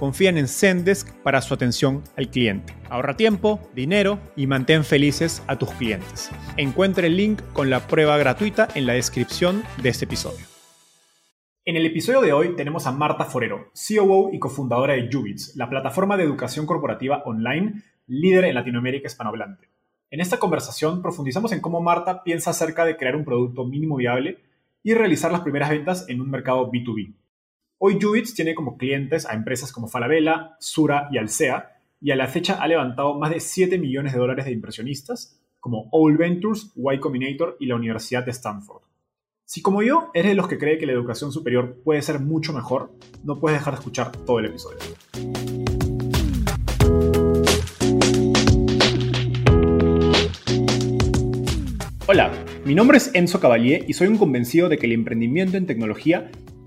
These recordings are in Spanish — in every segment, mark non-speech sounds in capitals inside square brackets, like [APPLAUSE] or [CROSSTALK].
confían en Zendesk para su atención al cliente. Ahorra tiempo, dinero y mantén felices a tus clientes. Encuentre el link con la prueba gratuita en la descripción de este episodio. En el episodio de hoy tenemos a Marta Forero, COO y cofundadora de Jubits, la plataforma de educación corporativa online líder en Latinoamérica hispanohablante. En esta conversación profundizamos en cómo Marta piensa acerca de crear un producto mínimo viable y realizar las primeras ventas en un mercado B2B. Hoy Jubits tiene como clientes a empresas como Falabella, Sura y Alsea, y a la fecha ha levantado más de 7 millones de dólares de inversionistas como Owl Ventures, Y Combinator y la Universidad de Stanford. Si como yo eres de los que cree que la educación superior puede ser mucho mejor, no puedes dejar de escuchar todo el episodio. Hola, mi nombre es Enzo Cavalier y soy un convencido de que el emprendimiento en tecnología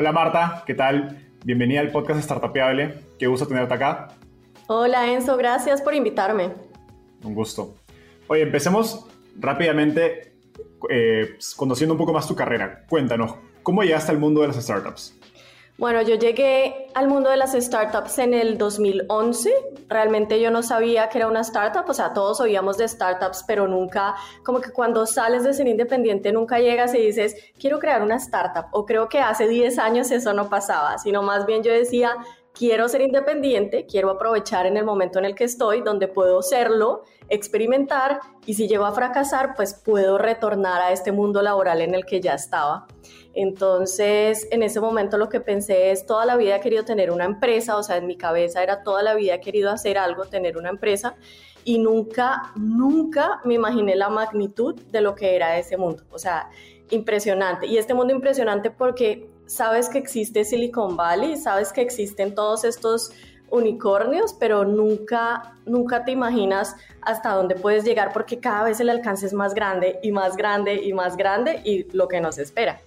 Hola Marta, ¿qué tal? Bienvenida al podcast Startupeable. Qué gusto tenerte acá. Hola Enzo, gracias por invitarme. Un gusto. Oye, empecemos rápidamente eh, conociendo un poco más tu carrera. Cuéntanos, ¿cómo llegaste al mundo de las startups? Bueno, yo llegué al mundo de las startups en el 2011. Realmente yo no sabía que era una startup, o sea, todos oíamos de startups, pero nunca, como que cuando sales de ser independiente, nunca llegas y dices, quiero crear una startup. O creo que hace 10 años eso no pasaba, sino más bien yo decía, quiero ser independiente, quiero aprovechar en el momento en el que estoy, donde puedo serlo, experimentar y si llego a fracasar, pues puedo retornar a este mundo laboral en el que ya estaba. Entonces, en ese momento lo que pensé es, toda la vida he querido tener una empresa, o sea, en mi cabeza era toda la vida he querido hacer algo, tener una empresa, y nunca, nunca me imaginé la magnitud de lo que era ese mundo. O sea, impresionante. Y este mundo impresionante porque sabes que existe Silicon Valley, sabes que existen todos estos unicornios, pero nunca, nunca te imaginas hasta dónde puedes llegar porque cada vez el alcance es más grande y más grande y más grande y lo que nos espera.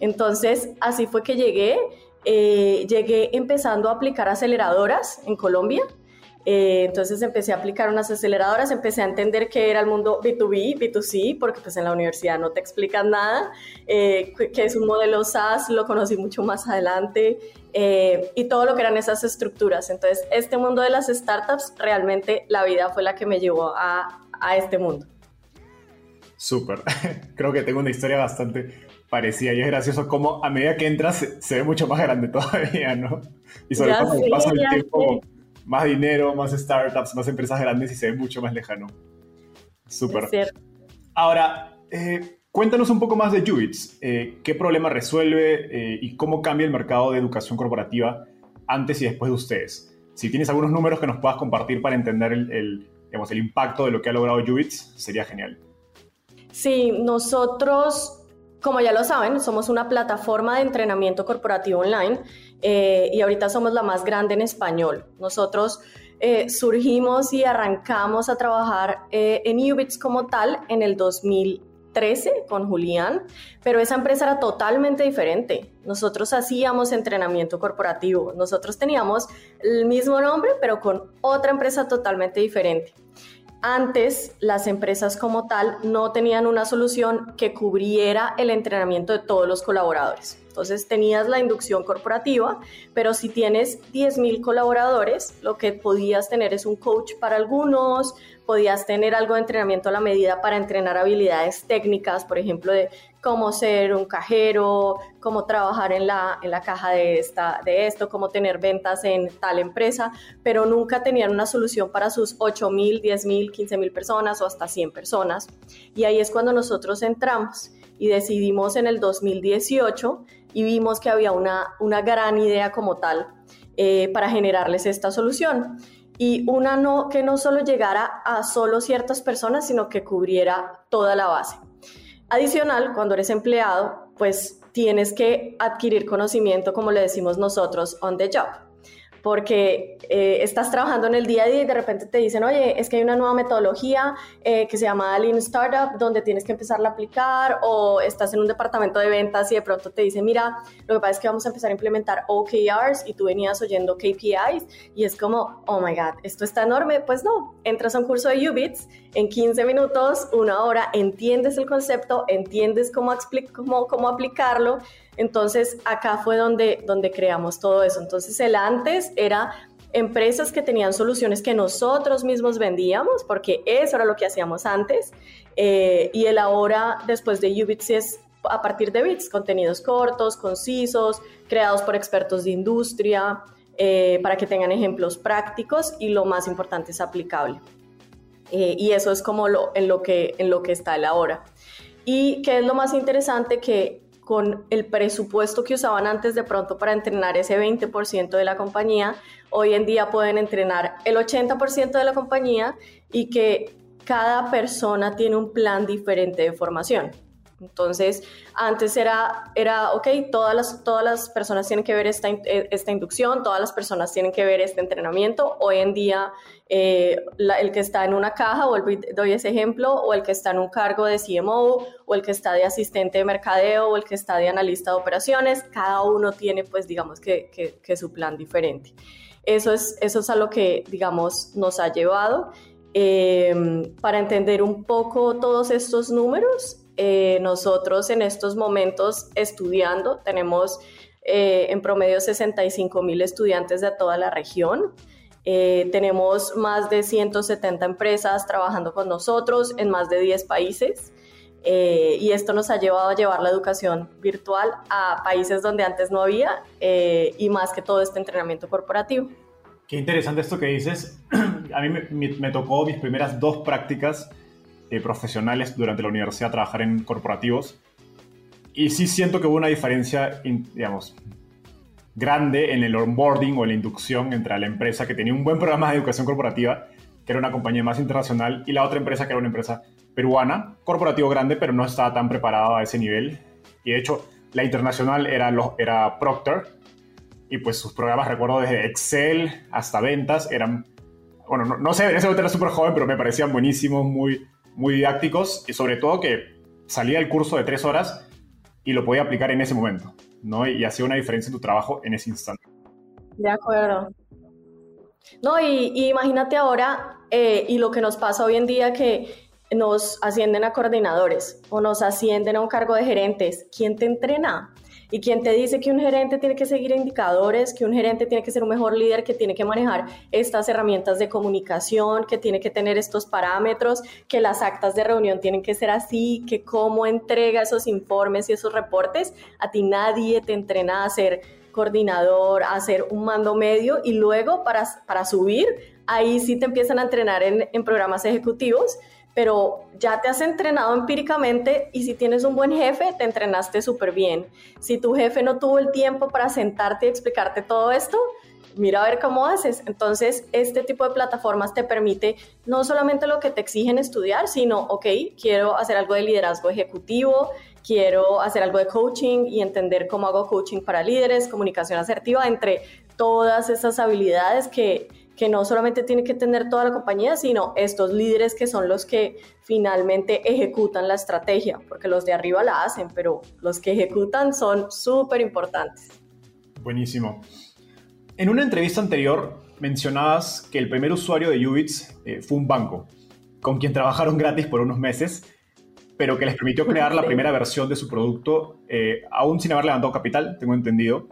Entonces, así fue que llegué. Eh, llegué empezando a aplicar aceleradoras en Colombia. Eh, entonces empecé a aplicar unas aceleradoras, empecé a entender qué era el mundo B2B, B2C, porque pues en la universidad no te explican nada, eh, qué es un modelo SaaS, lo conocí mucho más adelante, y todo lo que eran esas estructuras. Entonces, este mundo de las startups, realmente la vida fue la que me llevó a, a este mundo. Súper. [LAUGHS] Creo que tengo una historia bastante parecía. Y es gracioso cómo a medida que entras se, ve mucho más grande [LAUGHS] todavía, ¿no? Y sobre todo cuando pasa el tiempo, más dinero, más startups, más empresas grandes y se ve mucho más lejano. Súper. Ahora, eh, cuéntanos un poco más de Jubits. Eh, ¿Qué problema resuelve eh, y cómo cambia el mercado de educación corporativa antes y después de ustedes? Si tienes algunos números que nos puedas compartir para entender el, el, digamos, el impacto de lo que ha logrado Jubits, sería genial. Sí, nosotros como ya lo saben, somos una plataforma de entrenamiento corporativo online eh, y ahorita somos la más grande en español. Nosotros eh, surgimos y arrancamos a trabajar eh, en Ubits como tal en el 2000 2013 con Julián, pero esa empresa era totalmente diferente. Nosotros hacíamos entrenamiento corporativo, nosotros teníamos el mismo nombre, pero con otra empresa totalmente diferente. Antes, las empresas como tal no tenían una solución que cubriera el entrenamiento de todos los colaboradores. Entonces tenías la inducción corporativa, pero si tienes 10.000 colaboradores, lo que podías tener es un coach para algunos, podías tener algo de entrenamiento a la medida para entrenar habilidades técnicas, por ejemplo, de cómo ser un cajero, cómo trabajar en la, en la caja de, esta, de esto, cómo tener ventas en tal empresa, pero nunca tenían una solución para sus 8 mil, 10 mil, 15 mil personas o hasta 100 personas. Y ahí es cuando nosotros entramos y decidimos en el 2018 y vimos que había una, una gran idea como tal eh, para generarles esta solución y una no, que no solo llegara a solo ciertas personas, sino que cubriera toda la base. Adicional, cuando eres empleado, pues tienes que adquirir conocimiento, como le decimos nosotros, on the job porque eh, estás trabajando en el día a día y de repente te dicen, oye, es que hay una nueva metodología eh, que se llama Lean Startup, donde tienes que empezar a aplicar, o estás en un departamento de ventas y de pronto te dicen, mira, lo que pasa es que vamos a empezar a implementar OKRs y tú venías oyendo KPIs y es como, oh my God, esto está enorme. Pues no, entras a un curso de UBITS en 15 minutos, una hora, entiendes el concepto, entiendes cómo, cómo, cómo aplicarlo entonces, acá fue donde, donde creamos todo eso. Entonces, el antes era empresas que tenían soluciones que nosotros mismos vendíamos, porque eso era lo que hacíamos antes, eh, y el ahora, después de Ubits, es a partir de bits, contenidos cortos, concisos, creados por expertos de industria, eh, para que tengan ejemplos prácticos y lo más importante es aplicable. Eh, y eso es como lo, en, lo que, en lo que está el ahora. Y qué es lo más interesante que con el presupuesto que usaban antes de pronto para entrenar ese 20% de la compañía, hoy en día pueden entrenar el 80% de la compañía y que cada persona tiene un plan diferente de formación. Entonces, antes era, era ok, todas las, todas las personas tienen que ver esta, eh, esta inducción, todas las personas tienen que ver este entrenamiento. Hoy en día, eh, el que está en una caja, doy ese ejemplo, o el que está en un cargo de CMO, o el que está de asistente de mercadeo, o el que está de analista de operaciones, cada uno tiene, pues, digamos que, que, su plan diferente. Eso es, eso es a lo que, digamos, nos ha llevado. Eh, para entender un poco todos estos números, eh, nosotros en estos momentos estudiando tenemos eh, en promedio 65 mil estudiantes de toda la región. Eh, tenemos más de 170 empresas trabajando con nosotros en más de 10 países. y esto nos ha llevado a llevar la educación virtual a países donde antes no había y más que todo este entrenamiento corporativo. Qué interesante esto que dices. [CLEARS THROAT] A mí me, me tocó mis primeras dos prácticas eh, profesionales durante la universidad trabajar en corporativos. Y sí siento que hubo una diferencia, digamos, grande en el onboarding o la inducción entre la empresa que tenía un buen programa de educación corporativa, que era una compañía más internacional, y la otra empresa que era una empresa peruana, corporativo grande, pero no estaba tan preparada a ese nivel. Y de hecho, la internacional era, era Procter, y pues sus programas, recuerdo desde Excel hasta ventas, eran, bueno, no, no sé, en ese momento era súper joven, pero me parecían buenísimos, muy, muy didácticos y sobre todo que salía el curso de tres horas y lo podía aplicar en ese momento, ¿no? Y hacía una diferencia en tu trabajo en ese instante. De acuerdo. No, y, imagínate ahora, eh, y lo que nos pasa hoy en día que nos ascienden a coordinadores o nos ascienden a un cargo de gerentes. ¿Quién te entrena? ¿Y quién te dice que un gerente tiene que seguir indicadores, que un gerente tiene que ser un mejor líder, que tiene que manejar estas herramientas de comunicación, que tiene que tener estos parámetros, que las actas de reunión tienen que ser así, que cómo entrega esos informes y esos reportes? A ti nadie te entrena a ser coordinador, a ser un mando medio y luego para, para subir, ahí sí te empiezan a entrenar en, en programas ejecutivos pero ya te has entrenado empíricamente y si tienes un buen jefe, te entrenaste súper bien. Si tu jefe no tuvo el tiempo para sentarte y explicarte todo esto, mira a ver cómo haces. Entonces, este tipo de plataformas te permite no solamente lo que te exigen estudiar, sino, ok, quiero hacer algo de liderazgo ejecutivo, quiero hacer algo de coaching y entender cómo hago coaching para líderes, comunicación asertiva, entre todas esas habilidades que que no solamente tiene que tener toda la compañía, sino estos líderes que son los que finalmente ejecutan la estrategia, porque los de arriba la hacen, pero los que ejecutan son súper importantes. Buenísimo. En una entrevista anterior mencionabas que el primer usuario de Ubits eh, fue un banco, con quien trabajaron gratis por unos meses, pero que les permitió crear la primera versión de su producto, eh, aún sin haber levantado capital, tengo entendido.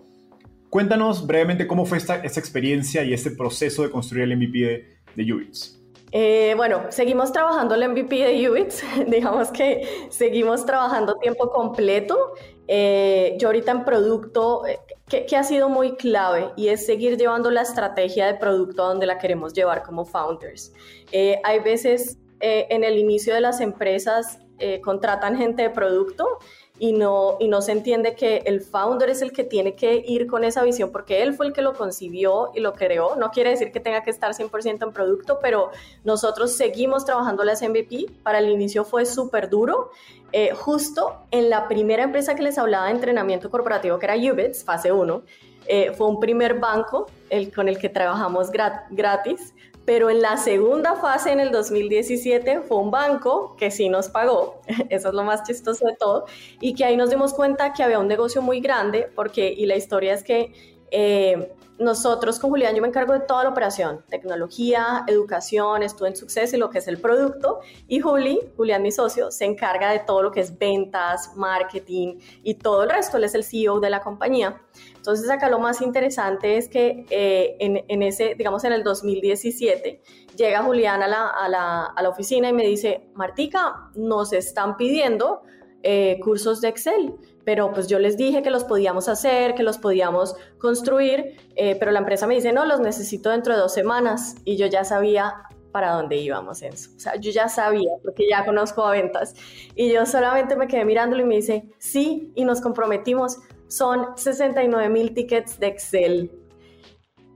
Cuéntanos brevemente cómo fue esta, esta experiencia y este proceso de construir el MVP de, de Ubits. Eh, bueno, seguimos trabajando el MVP de Ubits, [LAUGHS] digamos que seguimos trabajando tiempo completo. Eh, yo ahorita en producto, eh, que, ha sido muy clave y es seguir llevando la estrategia de producto a donde la queremos llevar como founders. hay veces en el inicio de las empresas contratan gente de producto y no, y no se entiende que el founder es el que tiene que ir con esa visión porque él fue el que lo concibió y lo creó. No quiere decir que tenga que estar 100% en producto, pero nosotros seguimos trabajando las MVP. Para el inicio fue súper duro. Eh, justo en la primera empresa que les hablaba de entrenamiento corporativo, que era Ubits, fase 1, eh, fue un primer banco el, con el que trabajamos gratis pero en la segunda fase, en el 2017, fue un banco que sí nos pagó, [LAUGHS] eso es lo más chistoso de todo, y que ahí nos dimos cuenta que había un negocio muy grande, porque, y la historia es que eh, nosotros con Julián, yo me encargo de toda la operación, tecnología, educación, Student Success y lo que es el producto. Y Juli, Julián, mi socio, se encarga de todo lo que es ventas, marketing y todo el resto. Él es el CEO de la compañía. Entonces acá lo más interesante es que eh, en, ese, digamos en el 2017, llega Julián a la, a la, a la oficina y me dice, Martica, nos están pidiendo eh, cursos de Excel, pero pues yo les dije que los podíamos hacer, que los podíamos construir, eh, pero la empresa me dice, no, los necesito dentro de dos semanas y yo ya sabía para dónde íbamos en eso. O sea, yo ya sabía, porque ya conozco a ventas. Y yo solamente me quedé mirándolo y me dice, sí, y nos comprometimos, son 69 mil tickets de Excel.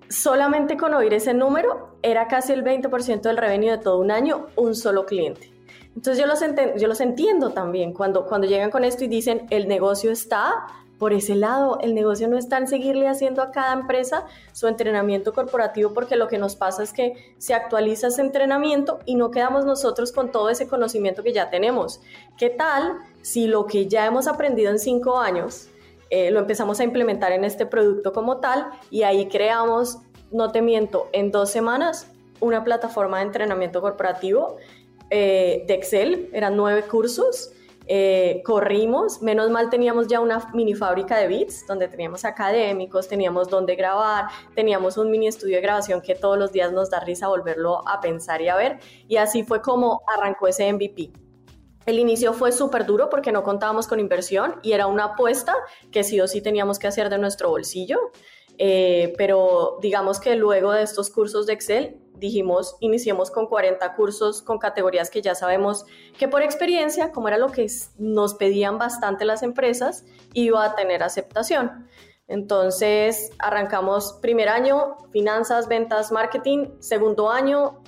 Solamente con oír ese número, era casi el 20% del revenue de todo un año, un solo cliente. Entonces yo los, yo los entiendo también cuando, cuando llegan con esto y dicen el negocio está por ese lado, el negocio no está en seguirle haciendo a cada empresa su entrenamiento corporativo porque lo que nos pasa es que se actualiza ese entrenamiento y no quedamos nosotros con todo ese conocimiento que ya tenemos. ¿Qué tal si lo que ya hemos aprendido en cinco años eh, lo empezamos a implementar en este producto como tal y ahí creamos, no te miento, en dos semanas una plataforma de entrenamiento corporativo eh, de Excel, eran nueve cursos. Eh, corrimos, menos mal teníamos ya una mini fábrica de bits donde teníamos académicos, teníamos donde grabar, teníamos un mini estudio de grabación que todos los días nos da risa volverlo a pensar y a ver. Y así fue como arrancó ese MVP. El inicio fue súper duro porque no contábamos con inversión y era una apuesta que sí o sí teníamos que hacer de nuestro bolsillo. Eh, pero digamos que luego de estos cursos de Excel dijimos, iniciemos con 40 cursos con categorías que ya sabemos que por experiencia, como era lo que nos pedían bastante las empresas, iba a tener aceptación. Entonces, arrancamos primer año, finanzas, ventas, marketing, segundo año,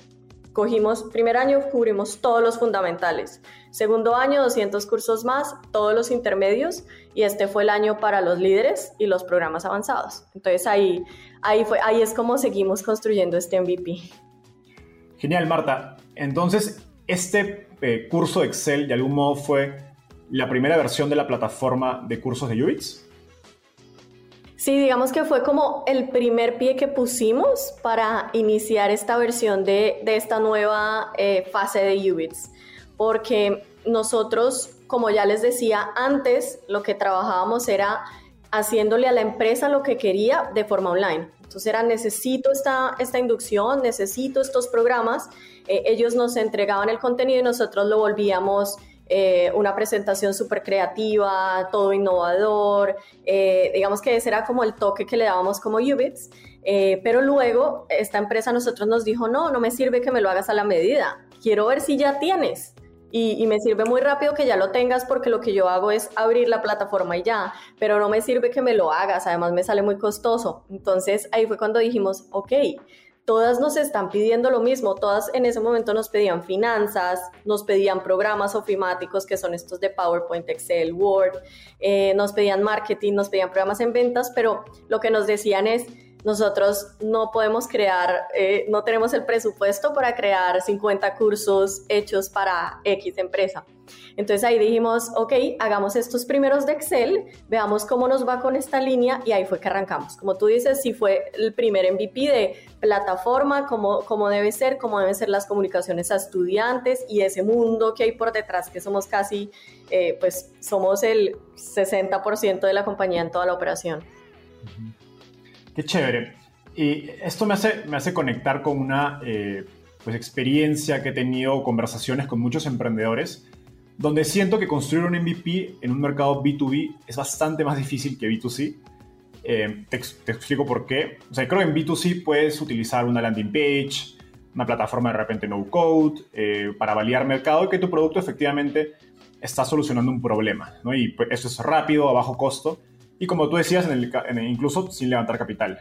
cogimos, primer año cubrimos todos los fundamentales, segundo año 200 cursos más, todos los intermedios y este fue el año para los líderes y los programas avanzados. Entonces ahí, ahí, fue, ahí es como seguimos construyendo este MVP. Genial, Marta. Entonces, este eh, curso de Excel de algún modo fue la primera versión de la plataforma de cursos de Ubits. Sí, digamos que fue como el primer pie que pusimos para iniciar esta versión de, esta nueva eh, fase de Ubits, porque nosotros, como ya les decía antes, lo que trabajábamos era haciéndole a la empresa lo que quería de forma online. Entonces era, necesito esta, esta inducción, necesito estos programas. Eh, ellos nos entregaban el contenido y nosotros lo volvíamos eh, una presentación súper creativa, todo innovador. Eh, digamos que ese era como el toque que le dábamos como Ubits. Eh, pero luego esta empresa nosotros nos dijo, no, no me sirve que me lo hagas a la medida. Quiero ver si ya tienes. Y, me sirve muy rápido que ya lo tengas porque lo que yo hago es abrir la plataforma y ya, pero no me sirve que me lo hagas, además me sale muy costoso. Entonces ahí fue cuando dijimos, ok, todas nos están pidiendo lo mismo, todas en ese momento nos pedían finanzas, nos pedían programas ofimáticos que son estos de PowerPoint, Excel, Word, eh, nos pedían marketing, nos pedían programas en ventas, pero lo que nos decían es, nosotros no podemos crear, eh, no tenemos el presupuesto para crear 50 cursos hechos para X empresa. Entonces ahí dijimos, ok, hagamos estos primeros de Excel, veamos cómo nos va con esta línea y ahí fue que arrancamos. Como tú dices, sí fue el primer MVP de plataforma, cómo, cómo debe ser, cómo deben ser las comunicaciones a estudiantes y ese mundo que hay por detrás, que somos casi, eh, pues somos el 60% de la compañía en toda la operación. Qué chévere. Y esto me hace, me hace conectar con una eh, pues experiencia que he tenido, conversaciones con muchos emprendedores, donde siento que construir un MVP en un mercado B2B es bastante más difícil que B2C. Eh, te, explico por qué. O sea, creo que en B2C puedes utilizar una landing page, una plataforma de repente no code, eh, para validar mercado y que tu producto efectivamente está solucionando un problema. ¿no? Y pues, eso es rápido, a bajo costo y como tú decías, en incluso sin levantar capital.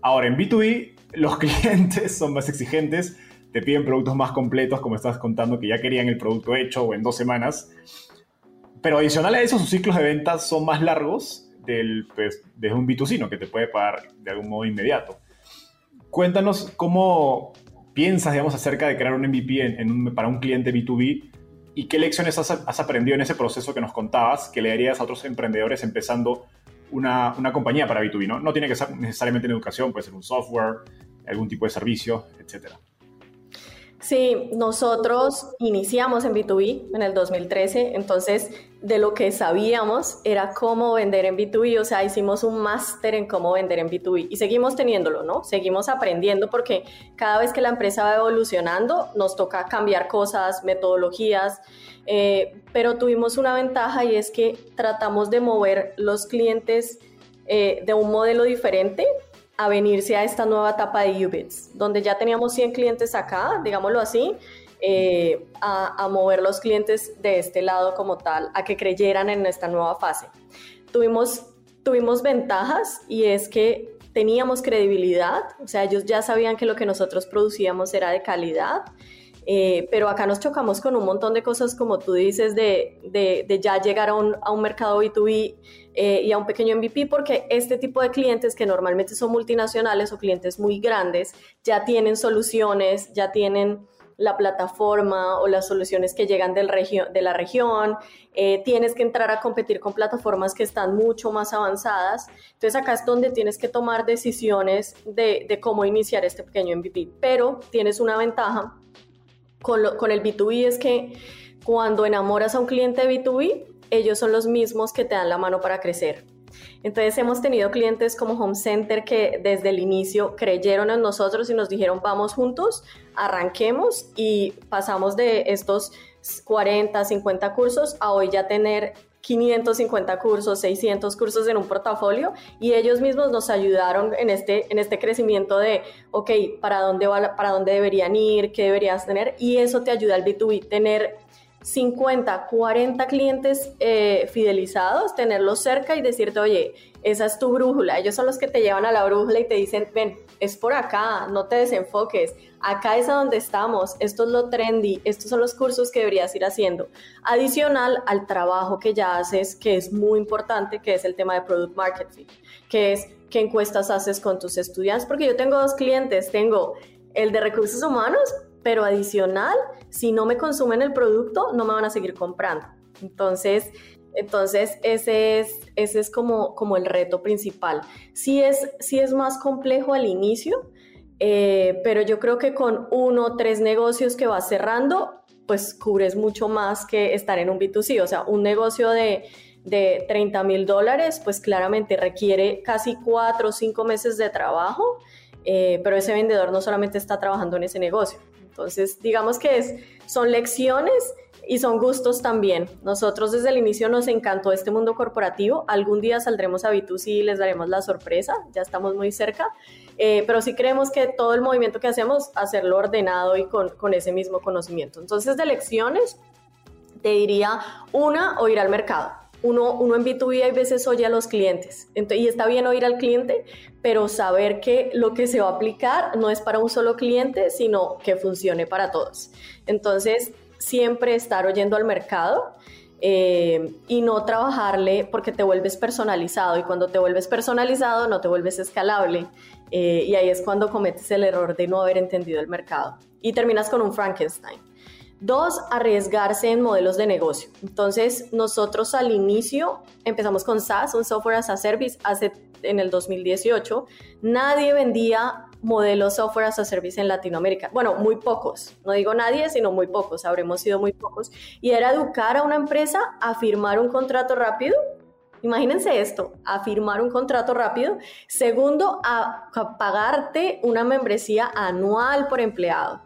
Ahora, en B2B, los [LAUGHS] clientes son más exigentes, te piden productos más completos, como estás contando, que ya querían el producto hecho o en dos semanas. Pero adicional a eso, sus ciclos de ventas son más largos del, pues, desde un B2C, ¿no? que te puede pagar de algún modo inmediato. Cuéntanos cómo piensas, digamos, acerca de crear un MVP para un cliente B2B ¿Y qué lecciones has, aprendido en ese proceso que nos contabas que le darías a otros emprendedores empezando una, una compañía para B2B? ¿no? no tiene que ser necesariamente en educación, puede ser un software, algún tipo de servicio, etcétera. Sí, nosotros iniciamos en B2B en el 2013, entonces de lo que sabíamos era cómo vender en B2B, o sea, hicimos un máster en cómo vender en B2B y seguimos teniéndolo, ¿no? Seguimos aprendiendo porque cada vez que la empresa va evolucionando nos toca cambiar cosas, metodologías, eh, pero tuvimos una ventaja y es que tratamos de mover los clientes eh, de un modelo diferente a venirse a esta nueva etapa de Ubits, donde ya teníamos 100 clientes acá, digámoslo así, eh, a, mover los clientes de este lado como tal, a que creyeran en esta nueva fase. Tuvimos, tuvimos ventajas y es que teníamos credibilidad, o sea, ellos ya sabían que lo que nosotros producíamos era de calidad. Eh, pero acá nos chocamos con un montón de cosas, como tú dices, de, de, ya llegar a un, a un mercado B2B eh, y a un pequeño MVP porque este tipo de clientes que normalmente son multinacionales o clientes muy grandes ya tienen soluciones, ya tienen la plataforma o las soluciones que llegan del de la región, eh, tienes que entrar a competir con plataformas que están mucho más avanzadas. Entonces acá es donde tienes que tomar decisiones de, cómo iniciar este pequeño MVP. Pero tienes una ventaja con, con el B2B es que cuando enamoras a un cliente de B2B, ellos son los mismos que te dan la mano para crecer. Entonces hemos tenido clientes como Home Center que desde el inicio creyeron en nosotros y nos dijeron vamos juntos, arranquemos y pasamos de estos 40, 50 cursos a hoy ya tener 550 cursos, 600 cursos en un portafolio y ellos mismos nos ayudaron en este, en este crecimiento de, ok, ¿para dónde, va, ¿para dónde deberían ir? ¿Qué deberías tener? Y eso te ayuda al B2B, tener 50, 40 clientes eh, fidelizados, tenerlos cerca y decirte, oye, esa es tu brújula. Ellos son los que te llevan a la brújula y te dicen, ven, es por acá, no te desenfoques, acá es a donde estamos, esto es lo trendy, estos son los cursos que deberías ir haciendo. Adicional al trabajo que ya haces, que es muy importante, que es el tema de Product Market Fit, que es qué encuestas haces con tus estudiantes, porque yo tengo dos clientes, tengo el de recursos humanos, pero adicional, si no me consumen el producto, no me van a seguir comprando. Entonces, entonces ese es, ese es como, como el reto principal. Sí es, sí es más complejo al inicio, eh, pero yo creo que con uno o tres negocios que vas cerrando, pues cubres mucho más que estar en un B2C. O sea, un negocio de, de 30 mil dólares, pues claramente requiere casi cuatro o cinco meses de trabajo, eh, pero ese vendedor no solamente está trabajando en ese negocio, entonces, digamos que es, son lecciones y son gustos también. Nosotros desde el inicio nos encantó este mundo corporativo. Algún día saldremos a B2C y les daremos la sorpresa, ya estamos muy cerca. Eh, pero sí creemos que todo el movimiento que hacemos, hacerlo ordenado y con, con ese mismo conocimiento. Entonces, de lecciones, te diría una o ir al mercado uno, uno en B2B hay veces oye a los clientes y está bien oír al cliente, pero saber que lo que se va a aplicar no es para un solo cliente, sino que funcione para todos. Entonces, siempre estar oyendo al mercado. eh, y no trabajarle porque te vuelves personalizado y cuando te vuelves personalizado no te vuelves escalable eh, y ahí es cuando cometes el error de no haber entendido el mercado y terminas con un Frankenstein. Dos, arriesgarse en modelos de negocio. Entonces, nosotros al inicio empezamos con SaaS, un software as a service, hace en el 2018. Nadie vendía modelos software as a service en Latinoamérica. Bueno, muy pocos. No digo nadie, sino muy pocos. Habremos sido muy pocos. Y era educar a una empresa a firmar un contrato rápido Imagínense esto, a firmar un contrato rápido. Segundo, a, pagarte una membresía anual por empleado.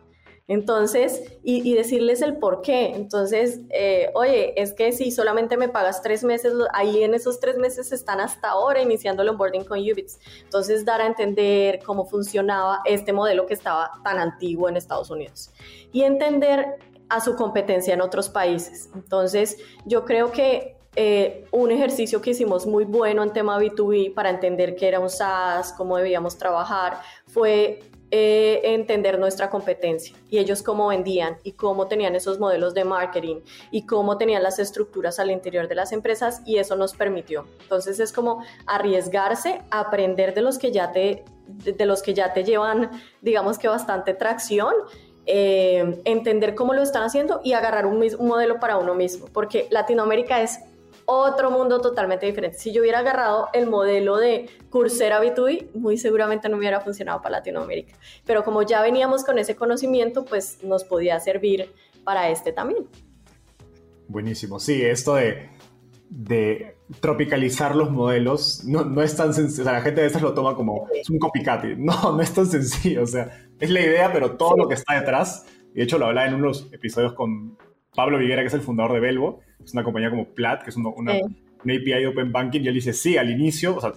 Entonces, y, decirles el por qué. Entonces, eh, oye, es que si solamente me pagas tres meses, ahí en esos tres meses están hasta ahora iniciando el onboarding con Ubits. Entonces, dar a entender cómo funcionaba este modelo que estaba tan antiguo en Estados Unidos. Y entender a su competencia en otros países. Entonces, yo creo que eh, un ejercicio que hicimos muy bueno en tema B2B para entender qué era un SaaS, cómo debíamos trabajar, fue eh, entender nuestra competencia y ellos cómo vendían y cómo tenían esos modelos de marketing y cómo tenían las estructuras al interior de las empresas y eso nos permitió. Entonces es como arriesgarse, aprender de los que ya te, de los que ya te llevan, digamos que bastante tracción eh, entender cómo lo están haciendo y agarrar un, un, modelo para uno mismo, porque Latinoamérica es otro mundo totalmente diferente. Si yo hubiera agarrado el modelo de Coursera B2B, muy seguramente no hubiera funcionado para Latinoamérica. Pero como ya veníamos con ese conocimiento, pues nos podía servir para este también. Buenísimo. Sí, esto de, de tropicalizar los modelos no, no es tan sencillo. O sea, la gente a veces lo toma como es un copycat. [LAUGHS] No, no es tan sencillo. O sea, es la idea, pero todo lo que está detrás. Y de hecho, lo hablaba en unos episodios con Pablo Viguera, que es el fundador de Belvo es una compañía como Plat, que es una, una, API de Open Banking, y él dice, sí, al inicio, o sea,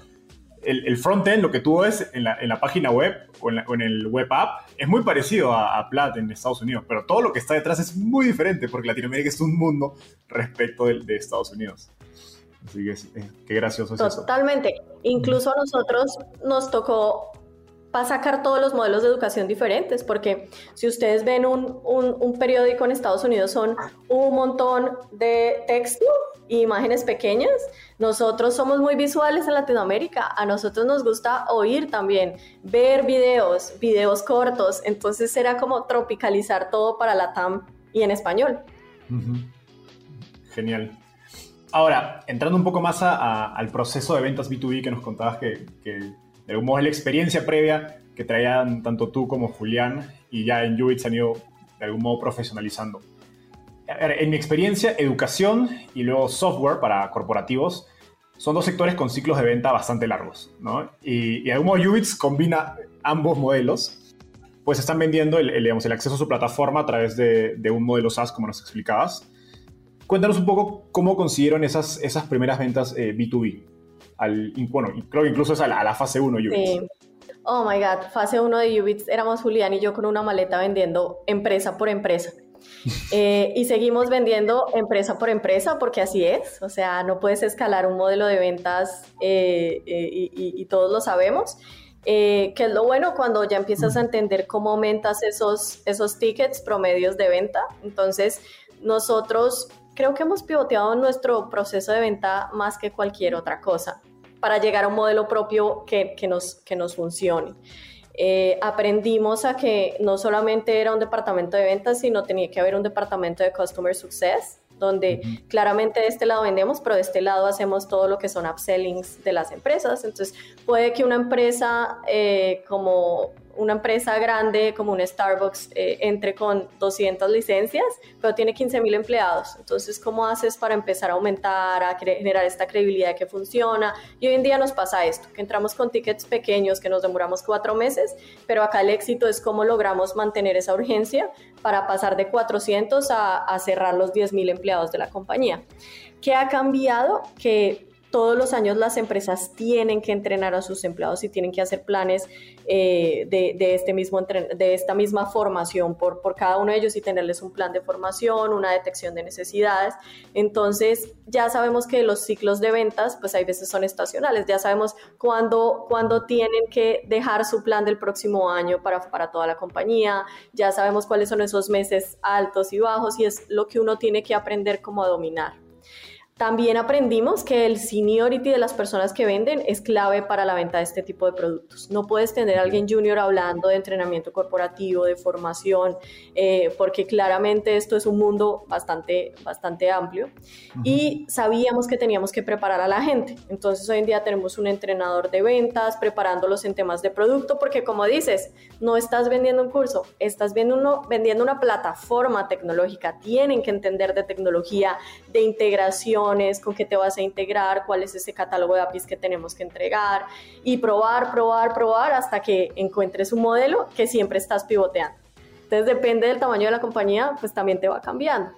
el, el frontend, lo que tú ves en la, en la página web o en, el web app, es muy parecido a, Plat en Estados Unidos, pero todo lo que está detrás es muy diferente, porque Latinoamérica es un mundo respecto de, de Estados Unidos. Así que qué gracioso es eso. Totalmente. Incluso a nosotros nos tocó para sacar todos los modelos de educación diferentes, porque si ustedes ven un, un, periódico en Estados Unidos son un montón de texto e imágenes pequeñas. Nosotros somos muy visuales en Latinoamérica, a nosotros nos gusta oír también, ver videos, videos cortos, entonces era como tropicalizar todo para la TAM y en español. Genial. Ahora, entrando un poco más al proceso de ventas B2B que nos contabas que de algún modo es la experiencia previa que traían tanto tú como Julián y ya en Ubit se han ido de algún modo profesionalizando. En mi experiencia, educación y luego software para corporativos son dos sectores con ciclos de venta bastante largos, ¿no? Y, de algún modo Ubits combina ambos modelos, pues están vendiendo el, digamos, el acceso a su plataforma a través de, un modelo SaaS, como nos explicabas. Cuéntanos un poco cómo consiguieron esas, esas primeras ventas B2B. Eh, al, bueno, creo que incluso es a la, fase 1 Ubits. Sí. Oh my God, fase 1 de Ubits éramos Julián y yo con una maleta vendiendo empresa por empresa. [LAUGHS] Eh, y seguimos vendiendo empresa por empresa porque así es, o sea, no puedes escalar un modelo de ventas eh, eh, y, todos lo sabemos. que es lo bueno cuando ya empiezas a entender cómo aumentas esos, esos tickets promedios de venta. Entonces, nosotros creo que hemos pivoteado nuestro proceso de venta más que cualquier otra cosa para llegar a un modelo propio que, que nos, que nos funcione. Eh, aprendimos a que no solamente era un departamento de ventas, sino tenía que haber un departamento de Customer Success, donde claramente de este lado vendemos, pero de este lado hacemos todo lo que son upsellings de las empresas. Entonces, puede que una empresa eh, como una empresa grande como un Starbucks eh, entre con 200 licencias, pero tiene 15 mil empleados. Entonces, ¿cómo haces para empezar a aumentar, a generar esta credibilidad que funciona? Y hoy en día nos pasa esto, que entramos con tickets pequeños que nos demoramos cuatro meses, pero acá el éxito es cómo logramos mantener esa urgencia para pasar de 400 a, a cerrar los 10 mil empleados de la compañía. ¿Qué ha cambiado? Que todos los años las empresas tienen que entrenar a sus empleados y tienen que hacer planes eh, de, este mismo de esta misma formación por, por cada uno de ellos y tenerles un plan de formación, una detección de necesidades. Entonces, ya sabemos que los ciclos de ventas, pues hay veces son estacionales, ya sabemos cuándo, tienen que dejar su plan del próximo año para, para toda la compañía, ya sabemos cuáles son esos meses altos y bajos y es lo que uno tiene que aprender cómo a dominar. También aprendimos que el seniority de las personas que venden es clave para la venta de este tipo de productos. No puedes tener a alguien junior hablando de entrenamiento corporativo, de formación, eh, porque claramente esto es un mundo bastante, bastante amplio. Y sabíamos que teníamos que preparar a la gente. Entonces hoy en día tenemos un entrenador de ventas preparándolos en temas de producto, porque como dices, no estás vendiendo un curso, estás vendiendo, vendiendo una plataforma tecnológica. Tienen que entender de tecnología, de integración con qué te vas a integrar, cuál es ese catálogo de APIs que tenemos que entregar y probar, probar, probar hasta que encuentres un modelo que siempre estás pivoteando. Entonces depende del tamaño de la compañía, pues también te va cambiando.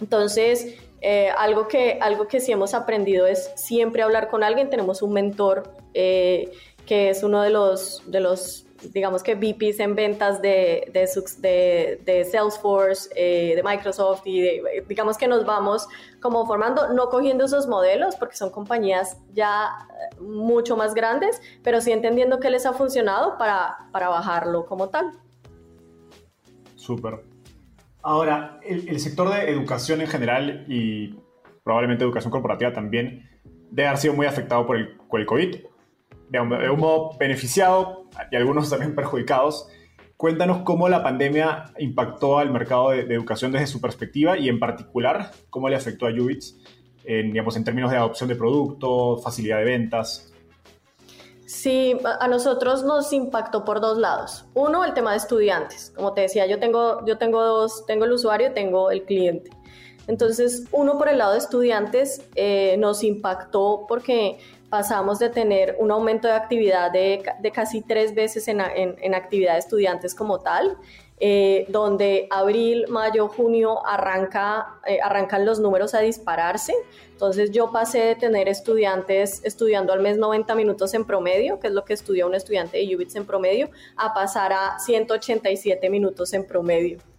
Entonces, eh, algo, que, algo que sí hemos aprendido es siempre hablar con alguien. Tenemos un mentor eh, que es uno de los, de los digamos que VPs en ventas de, de, Salesforce, eh, de Microsoft y digamos que nos vamos como formando, no cogiendo esos modelos porque son compañías ya eh, mucho más grandes, pero sí entendiendo que les ha funcionado para, para bajarlo como tal. Súper. Ahora, el, sector de educación en general y probablemente educación corporativa también debe haber sido muy afectado por el COVID de un modo beneficiado y algunos también perjudicados. Cuéntanos cómo la pandemia impactó al mercado de, educación desde su perspectiva y en particular cómo le afectó a Ubits en, digamos, en términos de adopción de producto, facilidad de ventas. Sí, a nosotros nos impactó por dos lados. Uno, el tema de estudiantes. Como te decía, yo tengo, yo tengo dos, tengo el usuario y tengo el cliente. Entonces, uno por el lado de estudiantes eh, nos impactó porque pasamos de tener un aumento de actividad de, casi tres veces en, actividad de estudiantes como tal, eh, donde abril, mayo, junio arranca, eh, arrancan los números a dispararse. Entonces yo pasé de tener estudiantes estudiando al mes 90 minutos en promedio, que es lo que estudia un estudiante de UBITS en promedio, a pasar a 187 minutos en promedio.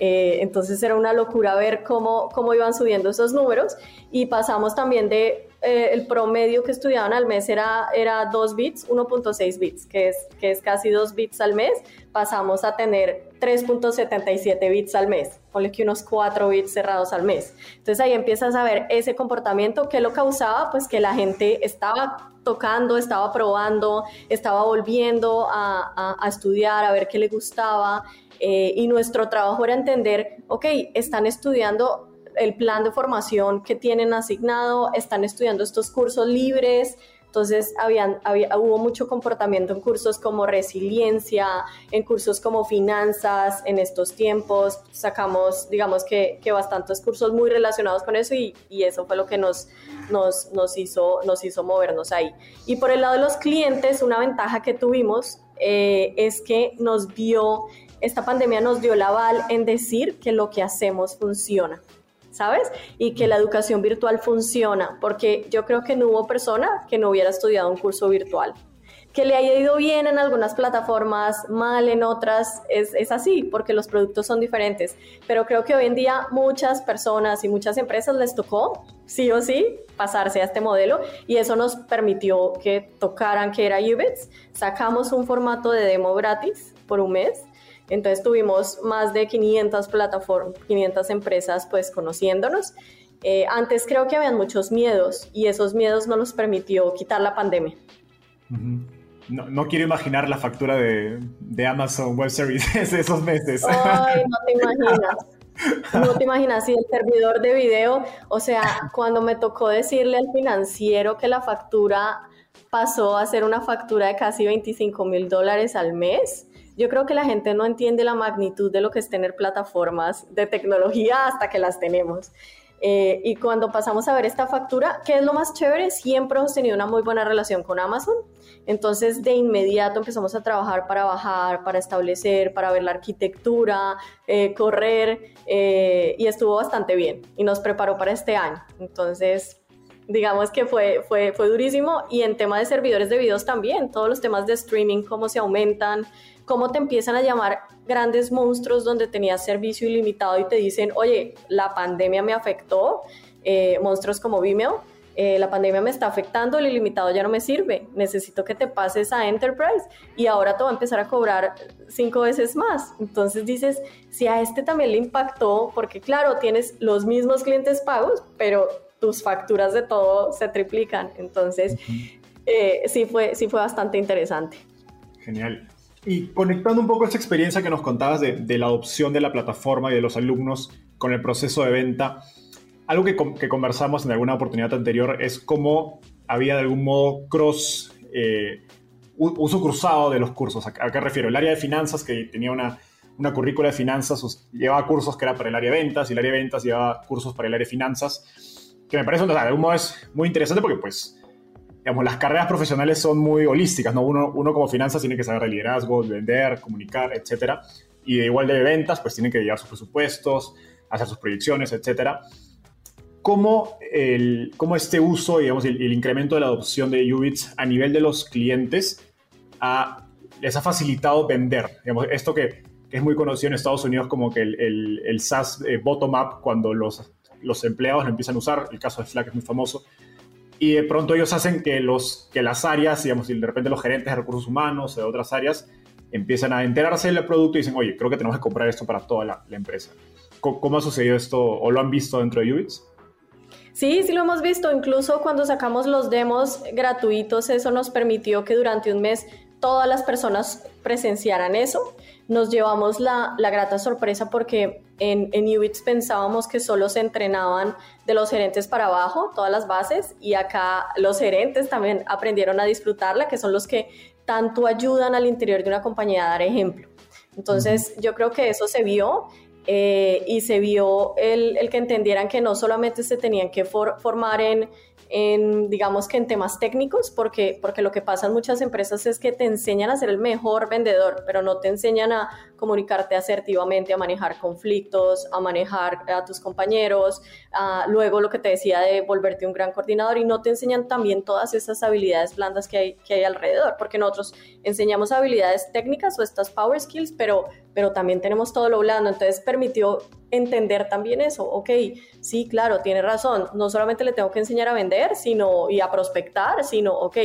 Eh, entonces era una locura ver cómo, cómo iban subiendo esos números y pasamos también de eh, el promedio que estudiaban al mes era, era 2 bits, 1.6 bits, que es, que es casi 2 bits al mes, pasamos a tener 3.77 bits al mes, ponle que unos 4 bits cerrados al mes. Entonces ahí empiezas a ver ese comportamiento que lo causaba, pues que la gente estaba tocando, estaba probando, estaba volviendo a, a, estudiar, a ver qué le gustaba. Eh, y nuestro trabajo era entender, ok, están estudiando el plan de formación que tienen asignado, están estudiando estos cursos libres, entonces habían, había, hubo mucho comportamiento en cursos como resiliencia, en cursos como finanzas en estos tiempos. Sacamos, digamos que, que bastantes cursos muy relacionados con eso y, y eso fue lo que nos, nos, nos, hizo, nos hizo movernos ahí. Y por el lado de los clientes, una ventaja que tuvimos eh, es que nos dio, esta pandemia nos dio la aval en decir que lo que hacemos funciona. ¿sabes? Y que la educación virtual funciona, porque yo creo que no hubo persona que no hubiera estudiado un curso virtual. Que le haya ido bien en algunas plataformas, mal en otras, es, es así, porque los productos son diferentes. Pero creo que hoy en día muchas personas y muchas empresas les tocó, sí o sí, pasarse a este modelo y eso nos permitió que tocaran que era Ubits. Sacamos un formato de demo gratis por un mes entonces tuvimos más de 500 plataformas, 500 empresas pues conociéndonos. Eh, antes creo que habían muchos miedos y esos miedos no nos permitió quitar la pandemia. No, quiero imaginar la factura de, de, Amazon Web Services [LAUGHS] esos meses. Ay, no te imaginas. No te imaginas si el servidor de video, o sea, cuando me tocó decirle al financiero que la factura pasó a ser una factura de casi 25 mil dólares al mes, yo creo que la gente no entiende la magnitud de lo que es tener plataformas de tecnología hasta que las tenemos. Eh, y cuando pasamos a ver esta factura, ¿qué es lo más chévere? Siempre hemos tenido una muy buena relación con Amazon. Entonces, de inmediato empezamos a trabajar para bajar, para establecer, para ver la arquitectura, eh, correr, eh, y estuvo bastante bien. Y nos preparó para este año. Entonces, digamos que fue, fue, fue durísimo. Y en tema de servidores de videos también, todos los temas de streaming, cómo se aumentan, cómo te empiezan a llamar grandes monstruos donde tenías servicio ilimitado y te dicen, oye, la pandemia me afectó, eh, monstruos como Vimeo, eh, la pandemia me está afectando, el ilimitado ya no me sirve, necesito que te pases a Enterprise y ahora te va a empezar a cobrar cinco veces más. Entonces dices, si a este también le impactó, porque claro, tienes los mismos clientes pagos, pero tus facturas de todo se triplican. Entonces, eh, sí, fue, sí fue bastante interesante. Genial. Y conectando un poco esa experiencia que nos contabas de, la adopción de la plataforma y de los alumnos con el proceso de venta, algo que, que conversamos en alguna oportunidad anterior es cómo había de algún modo cross, eh, uso cruzado de los cursos. ¿A, qué refiero? El área de finanzas, que tenía una, una currícula de finanzas, llevaba cursos que era para el área de ventas y el área de ventas llevaba cursos para el área de finanzas, que me parece, de algún modo es muy interesante porque pues digamos, las carreras profesionales son muy holísticas, ¿no? Uno, uno como finanzas tiene que saber de liderazgo, vender, comunicar, etcétera. Y de igual de ventas, pues tiene que llevar sus presupuestos, hacer sus proyecciones, etcétera. ¿Cómo, el, cómo este uso, digamos, el, el, incremento de la adopción de Ubits a nivel de los clientes les ha facilitado vender? Digamos, esto que, que, es muy conocido en Estados Unidos como que el, el, el SaaS eh, bottom-up, cuando los, los empleados lo empiezan a usar, el caso de Slack es muy famoso, y de pronto ellos hacen que, los, que las áreas, digamos, y de repente los gerentes de recursos humanos o de otras áreas empiezan a enterarse del producto y dicen, oye, creo que tenemos que comprar esto para toda la, empresa. ¿Cómo, ¿Cómo, ha sucedido esto o lo han visto dentro de Ubits? Sí, sí lo hemos visto. Incluso cuando sacamos los demos gratuitos, eso nos permitió que durante un mes todas las personas presenciaran eso. Nos llevamos la, la grata sorpresa porque en, en Ubits pensábamos que solo se entrenaban de los gerentes para abajo, todas las bases, y acá los gerentes también aprendieron a disfrutarla, que son los que tanto ayudan al interior de una compañía a dar ejemplo. Entonces, yo creo que eso se vio eh, y se vio el, el, que entendieran que no solamente se tenían que for, formar en, en, digamos que en temas técnicos, porque, porque lo que pasa en muchas empresas es que te enseñan a ser el mejor vendedor, pero no te enseñan a comunicarte asertivamente, a manejar conflictos, a manejar a tus compañeros, a, luego lo que te decía de volverte un gran coordinador y no te enseñan también todas esas habilidades blandas que hay, que hay alrededor, porque nosotros enseñamos habilidades técnicas o estas power skills, pero, pero también tenemos todo lo blando, entonces permitió entender también eso, ok, sí, claro, tiene razón, no solamente le tengo que enseñar a vender sino, y a prospectar, sino, ok,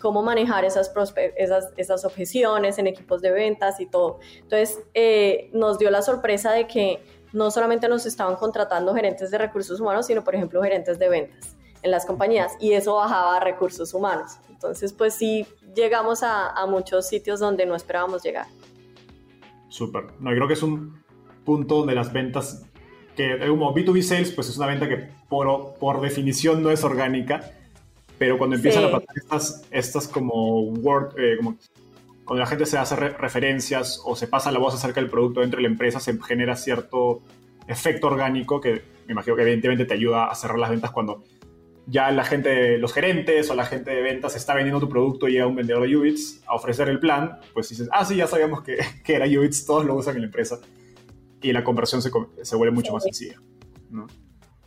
cómo manejar esas, esas, esas objeciones en equipos de ventas y todo. Entonces, eh, nos dio la sorpresa de que no solamente nos estaban contratando gerentes de recursos humanos, sino, por ejemplo, gerentes de ventas en las compañías y eso bajaba a recursos humanos. Entonces, pues sí, llegamos a, muchos sitios donde no esperábamos llegar. Súper. No, creo que es un punto donde las ventas, que como B2B sales, pues es una venta que por, por definición no es orgánica, pero cuando empiezan sí. a pasar estas, estas como word, eh, como cuando la gente se hace re referencias o se pasa la voz acerca del producto dentro de la empresa, se genera cierto efecto orgánico que me imagino que evidentemente te ayuda a cerrar las ventas cuando ya la gente, los gerentes o la gente de ventas está vendiendo tu producto y llega un vendedor de Ubits a ofrecer el plan, pues dices, ah, sí, ya sabíamos que, [LAUGHS] que era Ubits, todos lo usan en la empresa y la conversión se, se vuelve mucho sí. más sencilla. ¿no?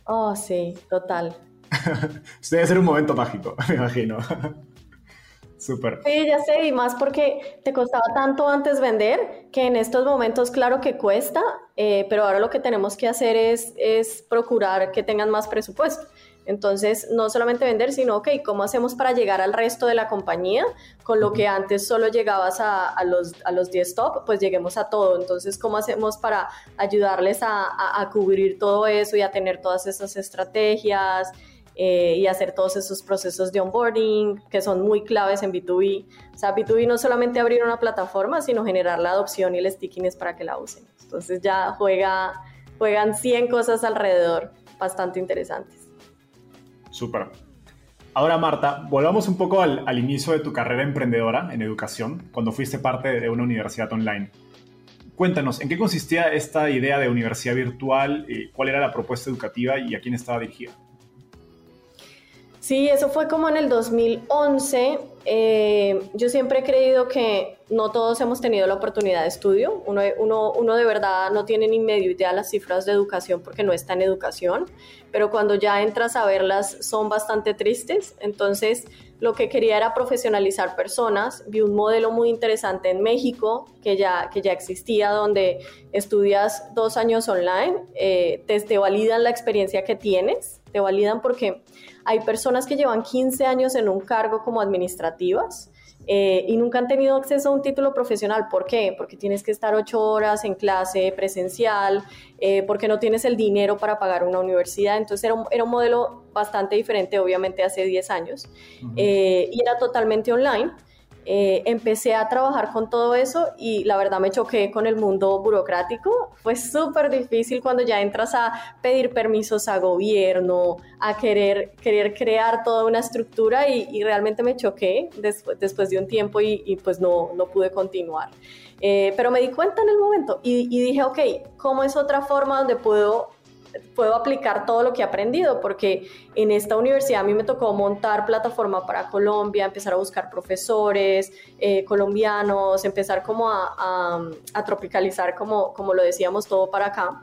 Oh, sí, total. [LAUGHS] Debe ser un momento mágico, [LAUGHS] me imagino. [LAUGHS] Súper. Sí, ya sé, y más porque te costaba tanto antes vender que en estos momentos, claro que cuesta, eh, pero ahora lo que tenemos que hacer es, es procurar que tengan más presupuesto. Entonces, no solamente vender, sino, ok, ¿cómo hacemos para llegar al resto de la compañía? Con lo que antes solo llegabas a, a los, a los 10 top, pues lleguemos a todo. Entonces, ¿cómo hacemos para ayudarles a, a, a cubrir todo eso y a tener todas esas estrategias? Eh, y hacer todos esos procesos de onboarding que son muy claves en B2B. O sea, B2B no solamente abrir una plataforma, sino generar la adopción y el stickiness para que la usen. Entonces ya juega, juegan 100 cosas alrededor bastante interesantes. Súper. Ahora, Marta, volvamos un poco al, inicio de tu carrera emprendedora en educación, cuando fuiste parte de una universidad online. Cuéntanos, ¿en qué consistía esta idea de universidad virtual? ¿Cuál era la propuesta educativa y a quién estaba dirigida? Sí, eso fue como en el 2011. Eh, yo siempre he creído que no todos hemos tenido la oportunidad de estudio. Uno, de verdad no tiene ni medio idea las cifras de educación porque no está en educación, pero cuando ya entras a verlas son bastante tristes. Entonces, lo que quería era profesionalizar personas. Vi un modelo muy interesante en México que ya, que ya existía, donde estudias dos años online, eh, te, te validan la experiencia que tienes, te validan porque hay personas que llevan 15 años en un cargo como administrativas eh, y nunca han tenido acceso a un título profesional. ¿Por qué? Porque tienes que estar ocho horas en clase presencial, eh, porque no tienes el dinero para pagar una universidad. Entonces era un, era un modelo bastante diferente, obviamente, hace 10 años. y era totalmente online. Eh, empecé a trabajar con todo eso y la verdad me choqué con el mundo burocrático. Fue súper difícil cuando ya entras a pedir permisos a gobierno, a querer, querer crear toda una estructura y, realmente me choqué después, después de un tiempo y, pues no, no pude continuar. Eh, pero me di cuenta en el momento y, y dije, ok, ¿cómo es otra forma donde puedo puedo aplicar todo lo que he aprendido, porque en esta universidad a mí me tocó montar plataforma para Colombia, empezar a buscar profesores eh, colombianos, empezar como a, tropicalizar, como, como lo decíamos, todo para acá.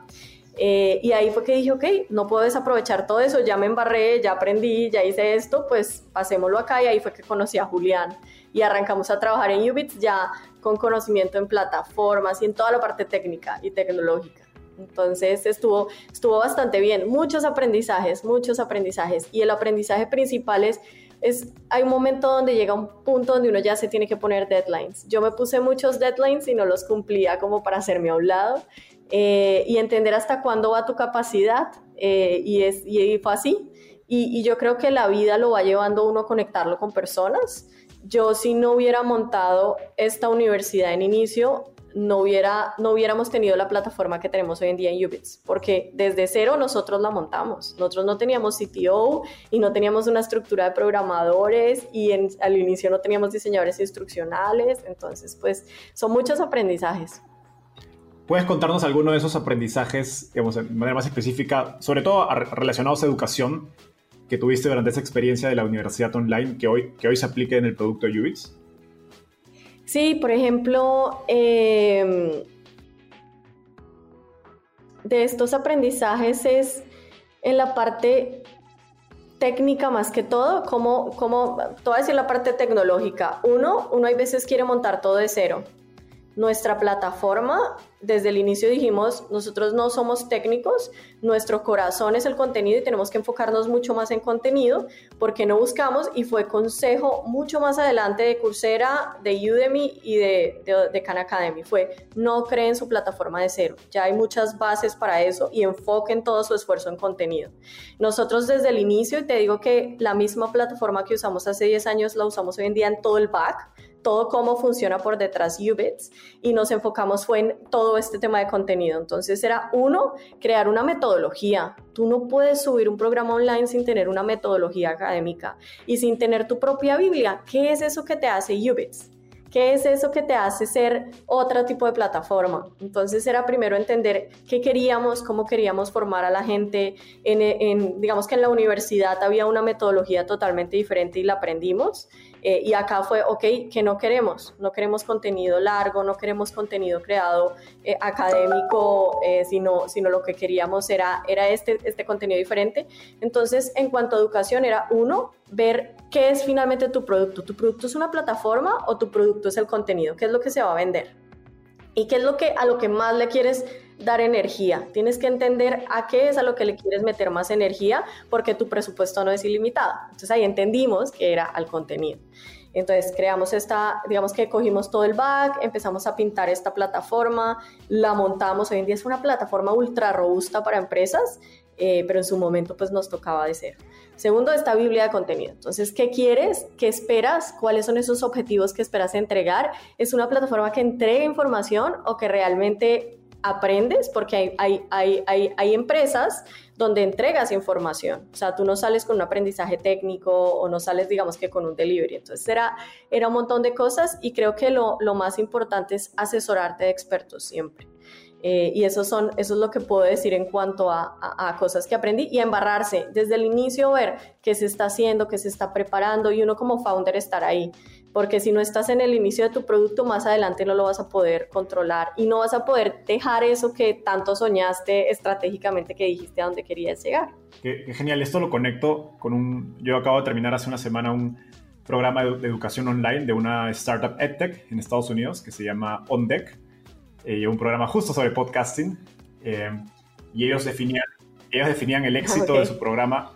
Eh, y ahí fue que dije, ok, no puedo desaprovechar todo eso, ya me embarré, ya aprendí, ya hice esto, pues pasémoslo acá y ahí fue que conocí a Julián y arrancamos a trabajar en Ubits ya con conocimiento en plataformas y en toda la parte técnica y tecnológica. Entonces estuvo, estuvo bastante bien, muchos aprendizajes, muchos aprendizajes. Y el aprendizaje principal es, es, hay un momento donde llega un punto donde uno ya se tiene que poner deadlines. Yo me puse muchos deadlines y no los cumplía como para hacerme a un lado. Eh, y entender hasta cuándo va tu capacidad. Eh, y, es, y fue así. Y, y yo creo que la vida lo va llevando uno a conectarlo con personas. Yo si no hubiera montado esta universidad en inicio, no, hubiera, no hubiéramos tenido la plataforma que tenemos hoy en día en Ubits, porque desde cero nosotros la montamos. Nosotros no teníamos CTO y no teníamos una estructura de programadores y al inicio no teníamos diseñadores instruccionales, entonces pues son muchos aprendizajes. ¿Puedes contarnos alguno de esos aprendizajes, digamos, de manera más específica, sobre todo relacionados a educación, que tuviste durante esa experiencia de la universidad online que hoy, que hoy se aplique en el producto Ubits? Sí, por ejemplo, em, de estos aprendizajes es en la parte técnica más que todo, como, como, a decir la parte tecnológica. Uno, uno hay veces quiere montar todo de cero. Nuestra plataforma. Desde el inicio dijimos, nosotros no somos técnicos, nuestro corazón es el contenido y tenemos que enfocarnos mucho más en contenido, porque no buscamos, y fue consejo mucho más adelante de Coursera, de Udemy y de, de, Khan Academy, fue no creen su plataforma de cero, ya hay muchas bases para eso y enfoquen todo su esfuerzo en contenido. Nosotros desde el inicio, y te digo que la misma plataforma que usamos hace 10 años la usamos hoy en día en todo el back, todo cómo funciona por detrás Ubits y nos enfocamos fue en todo este tema de contenido. Entonces era uno, crear una metodología. Tú no puedes subir un programa online sin tener una metodología académica y sin tener tu propia Biblia. ¿Qué es eso que te hace Ubits? ¿Qué es eso que te hace ser otro tipo de plataforma? Entonces era primero entender qué queríamos, cómo queríamos formar a la gente. En, digamos que en la universidad había una metodología totalmente diferente y la aprendimos. Eh, y acá fue, ok, que no queremos? No queremos contenido largo, no queremos contenido creado eh, académico, eh, sino, sino lo que queríamos era, era este, este contenido diferente. Entonces, en cuanto a educación, era uno, ver qué es finalmente tu producto. ¿Tu producto es una plataforma o tu producto es el contenido? ¿Qué es lo que se va a vender? ¿Y qué es lo que a lo que más le quieres dar energía? Tienes que entender a qué es a lo que le quieres meter más energía porque tu presupuesto no es ilimitado. Entonces ahí entendimos que era al contenido. Entonces creamos esta, digamos que cogimos todo el back, empezamos a pintar esta plataforma, la montamos, hoy en día es una plataforma ultra robusta para empresas, eh, pero en su momento pues nos tocaba de cero. Segundo, esta Biblia de contenido. Entonces, ¿qué quieres? ¿Qué esperas? ¿Cuáles son esos objetivos que esperas entregar? ¿Es una plataforma que entrega información o que realmente aprendes? Porque hay, hay, hay, hay, empresas donde entregas información. O sea, tú no sales con un aprendizaje técnico o no sales, digamos que con un delivery. Entonces, era, era un montón de cosas y creo que lo, lo más importante es asesorarte de expertos siempre. Eh, y eso, son, eso es lo que puedo decir en cuanto a, a, cosas que aprendí y a embarrarse desde el inicio, ver qué se está haciendo, qué se está preparando y uno como founder estar ahí. Porque si no estás en el inicio de tu producto, más adelante no lo vas a poder controlar y no vas a poder dejar eso que tanto soñaste estratégicamente que dijiste a dónde querías llegar. Qué, genial, esto lo conecto con un... Yo acabo de terminar hace una semana un programa de, de educación online de una startup EdTech en Estados Unidos que se llama OnDeck eh, un programa justo sobre podcasting, eh, y ellos definían, ellos definían el [LAUGHS] éxito de su programa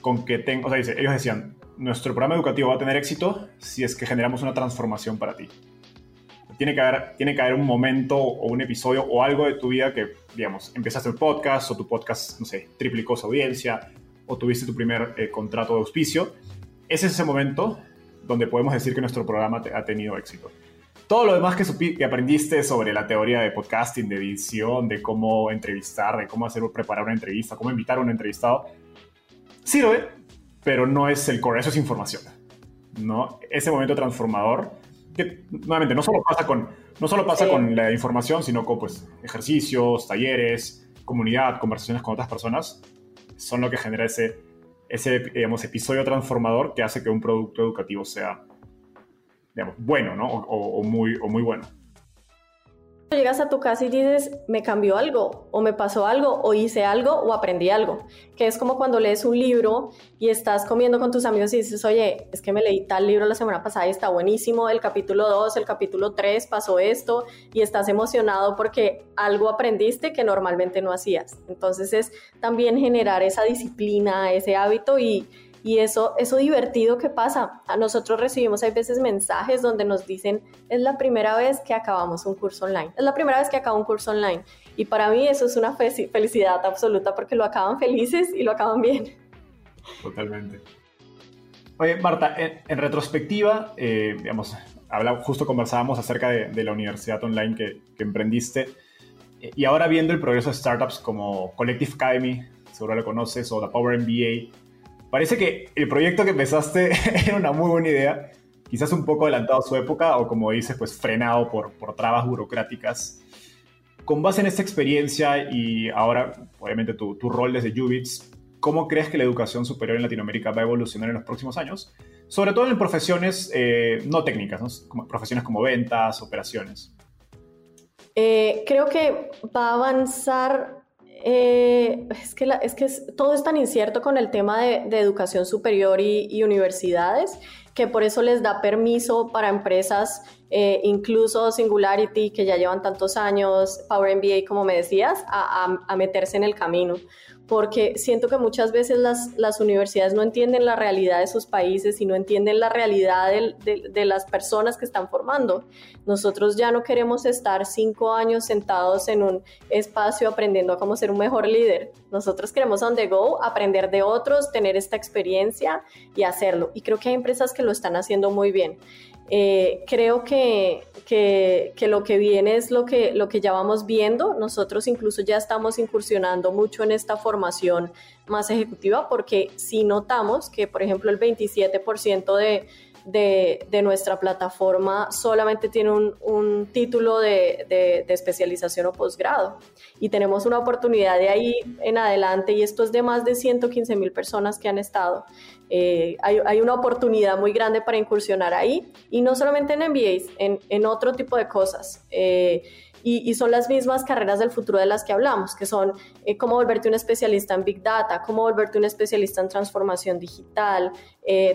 con que tengan, o sea, dice, ellos decían, nuestro programa educativo va a tener éxito si es que generamos una transformación para ti. Tiene que, haber, tiene que haber un momento o un episodio o algo de tu vida que, digamos, empezaste el podcast o tu podcast, no sé, triplicó su audiencia o tuviste tu primer eh, contrato de auspicio. Ese es ese momento donde podemos decir que nuestro programa ha tenido éxito. Todo lo demás que, que aprendiste sobre la teoría de podcasting, de edición, de cómo entrevistar, de cómo hacer preparar una entrevista, cómo invitar a un entrevistado, sirve, pero no es el core, eso es información. ¿no? Ese momento transformador, que nuevamente no solo pasa con, no solo pasa con la información, sino con pues, ejercicios, talleres, comunidad, conversaciones con otras personas, son lo que genera ese, ese digamos, episodio transformador que hace que un producto educativo sea bueno, ¿no? O, muy, o muy bueno. Llegas a tu casa y dices, me cambió algo, o me pasó algo, o hice algo, o aprendí algo. Que es como cuando lees un libro y estás comiendo con tus amigos y dices, oye, es que me leí tal libro la semana pasada y está buenísimo, el capítulo 2, el capítulo 3 pasó esto, y estás emocionado porque algo aprendiste que normalmente no hacías. Entonces es también generar esa disciplina, ese hábito y y eso, eso divertido que pasa. A nosotros recibimos hay veces mensajes donde nos dicen, es la primera vez que acabamos un curso online, es la primera vez que acabo un curso online. Y para mí eso es una felicidad absoluta porque lo acaban felices y lo acaban bien. Totalmente. Oye, Marta, en, retrospectiva, eh, digamos, habla, justo conversábamos acerca de, la universidad online que, que, emprendiste y ahora viendo el progreso de startups como Collective Academy, seguro lo conoces, o The Power MBA, Parece que el proyecto que empezaste [LAUGHS] era una muy buena idea, quizás un poco adelantado a su época o como dices, pues frenado por, por trabas burocráticas. Con base en esta experiencia y ahora, obviamente, tu, tu rol desde Jubits, ¿cómo crees que la educación superior en Latinoamérica va a evolucionar en los próximos años? Sobre todo en profesiones eh, no técnicas, ¿no? Como, profesiones como ventas, operaciones. Eh, creo que va a avanzar eh, es que, es que todo es tan incierto con el tema de, educación superior y, universidades que por eso les da permiso para empresas, eh, incluso Singularity, que ya llevan tantos años, Power MBA, como me decías, a meterse en el camino porque siento que muchas veces las, universidades no entienden la realidad de sus países y no entienden la realidad de, de, las personas que están formando. Nosotros ya no queremos estar cinco años sentados en un espacio aprendiendo a cómo ser un mejor líder. Nosotros queremos on the go, aprender de otros, tener esta experiencia y hacerlo. Y creo que hay empresas que lo están haciendo muy bien. Eh, creo que, que, lo que viene es lo que, lo que ya vamos viendo. Nosotros incluso ya estamos incursionando mucho en esta formación más ejecutiva porque si notamos que, por ejemplo, el 27% de, de, nuestra plataforma solamente tiene un, título de, especialización o posgrado. Y tenemos una oportunidad de ahí en adelante y esto es de más de 115 mil personas que han estado. Eh, hay, una oportunidad muy grande para incursionar ahí y no solamente en MBAs, en, en otro tipo de cosas. Eh, y, son las mismas carreras del futuro de las que hablamos, que son eh, cómo volverte un especialista en Big Data, cómo volverte un especialista en transformación digital,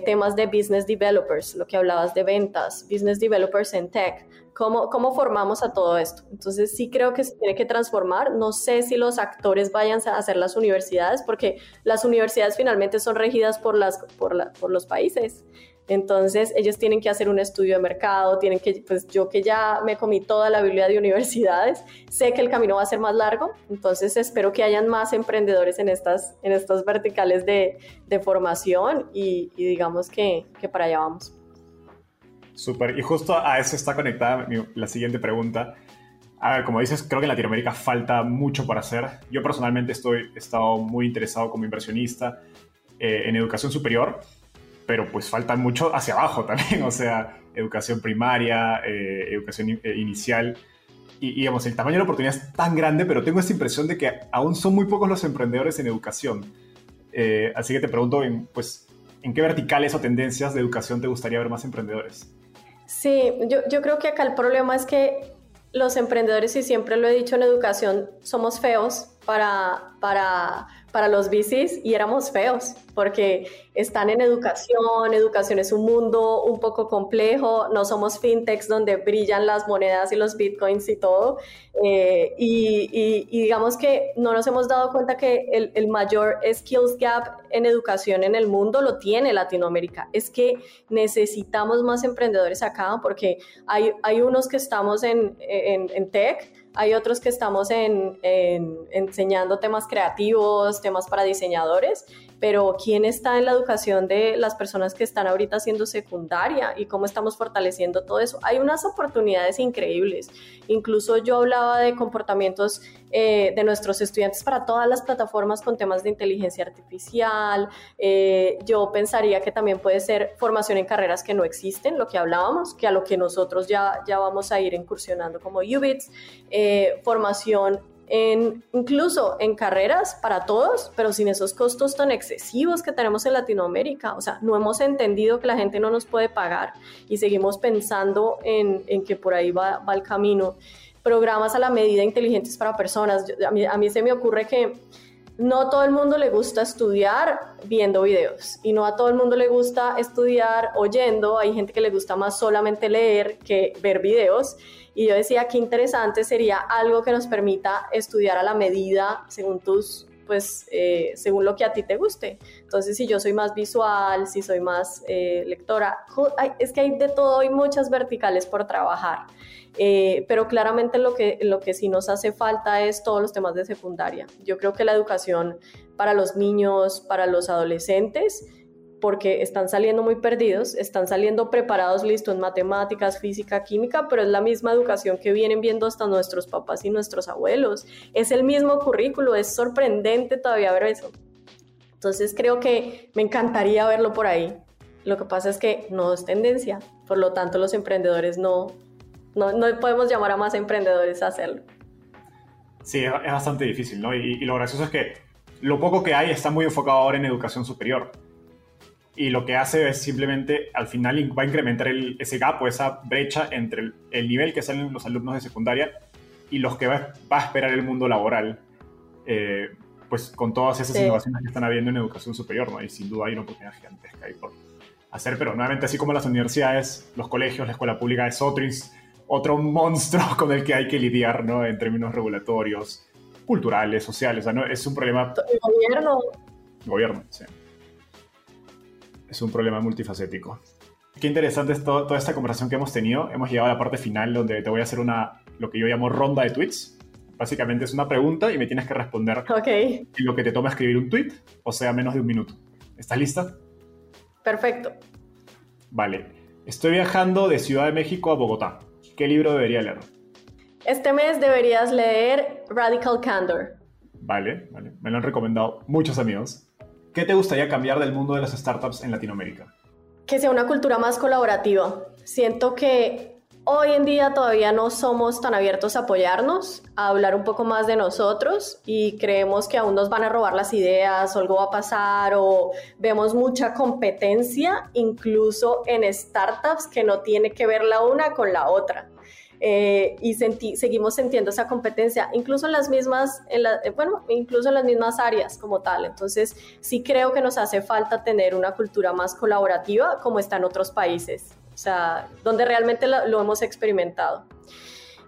temas de business developers, lo que hablabas de ventas, business developers en tech, cómo, cómo formamos a todo esto. Entonces sí creo que se tiene que transformar. No sé si los actores vayan a hacer las universidades, porque las universidades finalmente son regidas por, las, por, la, por los países. Entonces ellos tienen que hacer un estudio de mercado, tienen que, pues yo que ya me comí toda la Biblia de universidades, sé que el camino va a ser más largo, entonces espero que hayan más emprendedores en estas, en estas verticales de, de formación y, digamos que, que para allá vamos. Súper. Y justo a eso está conectada la siguiente pregunta. A ver, como dices, creo que en Latinoamérica falta mucho por hacer. Yo personalmente estoy, estado muy interesado como inversionista eh, en educación superior, pero pues falta mucho hacia abajo [LAUGHS] también, o sea, educación primaria, eh, educación eh, inicial. Y, digamos, el tamaño de la oportunidad es tan grande, pero tengo esta impresión de que aún son muy pocos los emprendedores en educación. así que te pregunto, pues, ¿en qué verticales o tendencias de educación te gustaría ver más emprendedores? Sí, yo, yo creo que acá el problema es que los emprendedores, y siempre lo he dicho en educación, somos feos para, para, para los VCs y éramos feos, porque están en educación, educación es un mundo un poco complejo, no somos fintechs donde brillan las monedas y los bitcoins y todo, eh, y, digamos que no nos hemos dado cuenta que el, el, mayor skills gap en educación en el mundo lo tiene Latinoamérica, es que necesitamos más emprendedores acá, porque hay, hay unos que estamos en, en, en tech, hay otros que estamos en, enseñando temas creativos, temas para diseñadores, pero ¿quién está en la educación de las personas que están ahorita haciendo secundaria y cómo estamos fortaleciendo todo eso? Hay unas oportunidades increíbles. Incluso yo hablaba de comportamientos eh, de nuestros estudiantes para todas las plataformas con temas de inteligencia artificial. Eh, yo pensaría que también puede ser formación en carreras que no existen, lo que hablábamos, que a lo que nosotros ya, ya vamos a ir incursionando como UBITS, eh, formación en, incluso en carreras para todos, pero sin esos costos tan excesivos que tenemos en Latinoamérica. O sea, no hemos entendido que la gente no nos puede pagar y seguimos pensando en, en que por ahí va, va, el camino. Programas a la medida inteligentes para personas. a, mí, a mí se me ocurre que no todo el mundo le gusta estudiar viendo videos y no a todo el mundo le gusta estudiar oyendo. Hay gente que le gusta más solamente leer que ver videos. Y yo decía que interesante sería algo que nos permita estudiar a la medida según tus, pues, eh, según lo que a ti te guste. Entonces, si yo soy más visual, si soy más eh, lectora, es que hay de todo, hay muchas verticales por trabajar. Eh, pero claramente lo que, lo que sí nos hace falta es todos los temas de secundaria. Yo creo que la educación para los niños, para los adolescentes, porque están saliendo muy perdidos, están saliendo preparados, listo, en matemáticas, física, química, pero es la misma educación que vienen viendo hasta nuestros papás y nuestros abuelos. Es el mismo currículo, es sorprendente todavía ver eso. Entonces creo que me encantaría verlo por ahí. Lo que pasa es que no es tendencia, por lo tanto los emprendedores no, no, no podemos llamar a más emprendedores a hacerlo. Sí, es bastante difícil, ¿no? Y, y lo gracioso es que lo poco que hay está muy enfocado ahora en educación superior y lo que hace es simplemente al final va a incrementar ese gap o esa brecha entre el, nivel que salen los alumnos de secundaria y los que va, a esperar el mundo laboral, eh, pues con todas esas innovaciones que están habiendo en educación superior, ¿no? Y sin duda hay una oportunidad gigantesca ahí por hacer, pero nuevamente así como las universidades, los colegios, la escuela pública es otro, otro monstruo [LAUGHS] con el que hay que lidiar, ¿no? En términos regulatorios, culturales, sociales, o sea, ¿no? Es un problema... El gobierno. Gobierno, sí es un problema multifacético. Qué interesante es toda esta conversación que hemos tenido. Hemos llegado a la parte final donde te voy a hacer una, lo que yo llamo ronda de tweets. Básicamente es una pregunta y me tienes que responder okay. lo que te toma escribir un tweet, o sea, menos de un minuto. ¿Estás lista? Perfecto. Vale. Estoy viajando de Ciudad de México a Bogotá. ¿Qué libro debería leer? Este mes deberías leer Radical Candor. Vale, vale. Me lo han recomendado muchos amigos. ¿Qué te gustaría cambiar del mundo de las startups en Latinoamérica? Que sea una cultura más colaborativa. Siento que hoy en día todavía no somos tan abiertos a apoyarnos, a hablar un poco más de nosotros y creemos que aún nos van a robar las ideas o algo va a pasar o vemos mucha competencia incluso en startups que no tiene que ver la una con la otra. Eh, y seguimos sintiendo esa competencia, incluso en las mismas, en eh, bueno, incluso en las mismas áreas como tal. Entonces, sí creo que nos hace falta tener una cultura más colaborativa como está en otros países, o sea, donde realmente lo, lo hemos experimentado.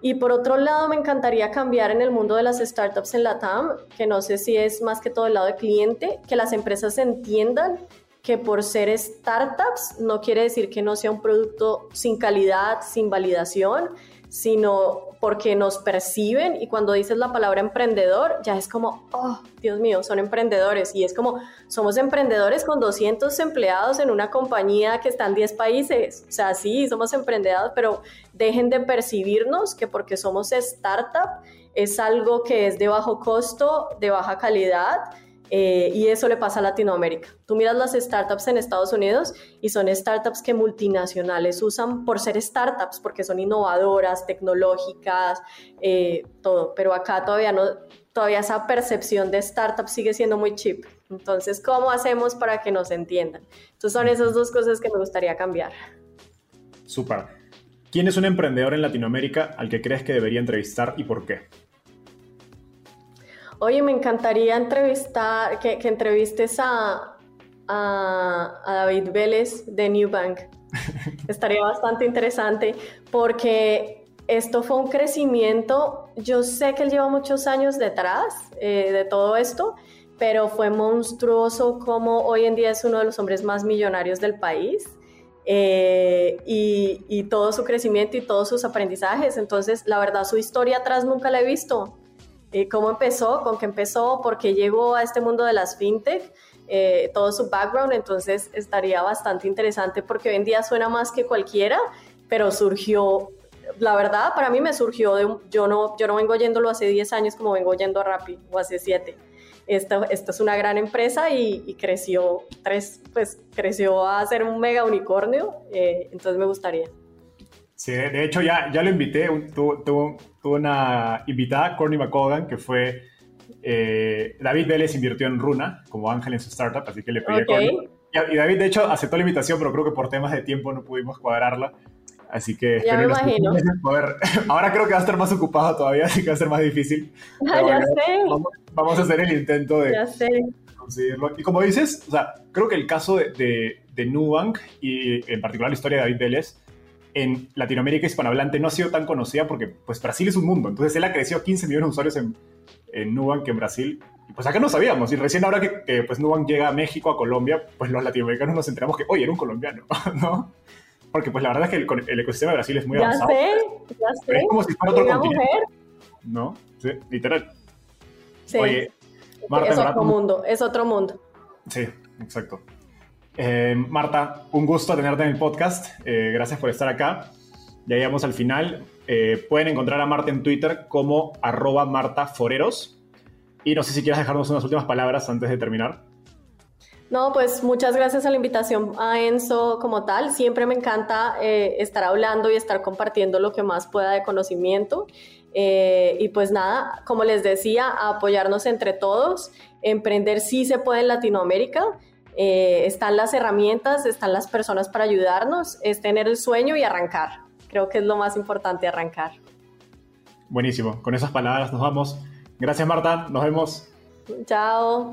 Y por otro lado, me encantaría cambiar en el mundo de las startups en la TAM, que no sé si es más que todo el lado de cliente, que las empresas entiendan que por ser startups no quiere decir que no sea un producto sin calidad, sin validación, sino porque nos perciben y cuando dices la palabra emprendedor ya es como, oh, Dios mío, son emprendedores. Y es como, somos emprendedores con 200 empleados en una compañía que está en 10 países, o sea, sí, somos emprendedores, pero dejen de percibirnos que porque somos startup es algo que es de bajo costo, de baja calidad eh, y eso le pasa a Latinoamérica. Tú miras las startups en Estados Unidos y son startups que multinacionales usan por ser startups, porque son innovadoras, tecnológicas, eh, todo. Pero acá todavía no, todavía esa percepción de startup sigue siendo muy cheap. Entonces, ¿cómo hacemos para que nos entiendan? Entonces, son esas dos cosas que me gustaría cambiar. Súper. ¿Quién es un emprendedor en Latinoamérica al que crees que debería entrevistar y por qué? Oye, me encantaría entrevistar, que, entrevistes a, a, David Vélez de New Bank. [LAUGHS] Estaría bastante interesante porque esto fue un crecimiento. Yo sé que él lleva muchos años detrás eh, de todo esto, pero fue monstruoso como hoy en día es uno de los hombres más millonarios del país. Eh, y, todo su crecimiento y todos sus aprendizajes. Entonces, la verdad, su historia atrás nunca la he visto. Eh, ¿Cómo empezó? ¿Con qué empezó? ¿Por qué llegó a este mundo de las fintech? Eh, todo su background, entonces estaría bastante interesante porque hoy en día suena más que cualquiera, pero surgió, la verdad, para mí me surgió de, yo no, yo no vengo yéndolo hace 10 años como vengo yendo a Rappi o hace 7 esto, esto es una gran empresa y, creció, tres, pues, creció a ser un mega unicornio, eh, entonces me gustaría. Sí, de hecho ya, ya lo invité, tuvo, una invitada, Courtney McColgan, que fue, eh, David Vélez invirtió en Runa como ángel en su startup, así que le pedí a Y David de hecho aceptó la invitación, pero creo que por temas de tiempo no pudimos cuadrarla. Así que ya me imagino. [LAUGHS] Ahora creo que va a estar más ocupado todavía, así que va a ser más difícil. [LAUGHS] ya sé. Vamos, a hacer el intento de ya sé. conseguirlo. Y como dices, o sea, creo que el caso de, de, de Nubank y en particular la historia de David Vélez en Latinoamérica hispanohablante no ha sido tan conocida porque pues Brasil es un mundo. Entonces él ha crecido 15 millones de usuarios en, en Nubank en Brasil. Y pues acá no sabíamos. Y recién ahora que, que pues Nubank llega a México, a Colombia, pues los latinoamericanos nos enteramos que, oye, era un colombiano, [LAUGHS] ¿no? porque pues la verdad es que el, ecosistema de Brasil es muy ya avanzado. Sé, ya sé, es como si fuera otro continente. ¿No? Sí, literal. Sí. Oye, Marta, es otro mundo, es otro mundo. Sí, exacto. Eh, Marta, un gusto tenerte en el podcast. Eh, gracias por estar acá. Ya llegamos al final. Eh, pueden encontrar a Marta en Twitter como arroba martaforeros. Y no sé si quieras dejarnos unas últimas palabras antes de terminar. No, pues muchas gracias a la invitación a Enzo como tal. Siempre me encanta eh, estar hablando y estar compartiendo lo que más pueda de conocimiento. Eh, y pues nada, como les decía, apoyarnos entre todos. Emprender sí se puede en Latinoamérica. Eh, están las herramientas, están las personas para ayudarnos. Es tener el sueño y arrancar. Creo que es lo más importante, arrancar. Buenísimo. Con esas palabras nos vamos. Gracias Marta. Nos vemos. Chao.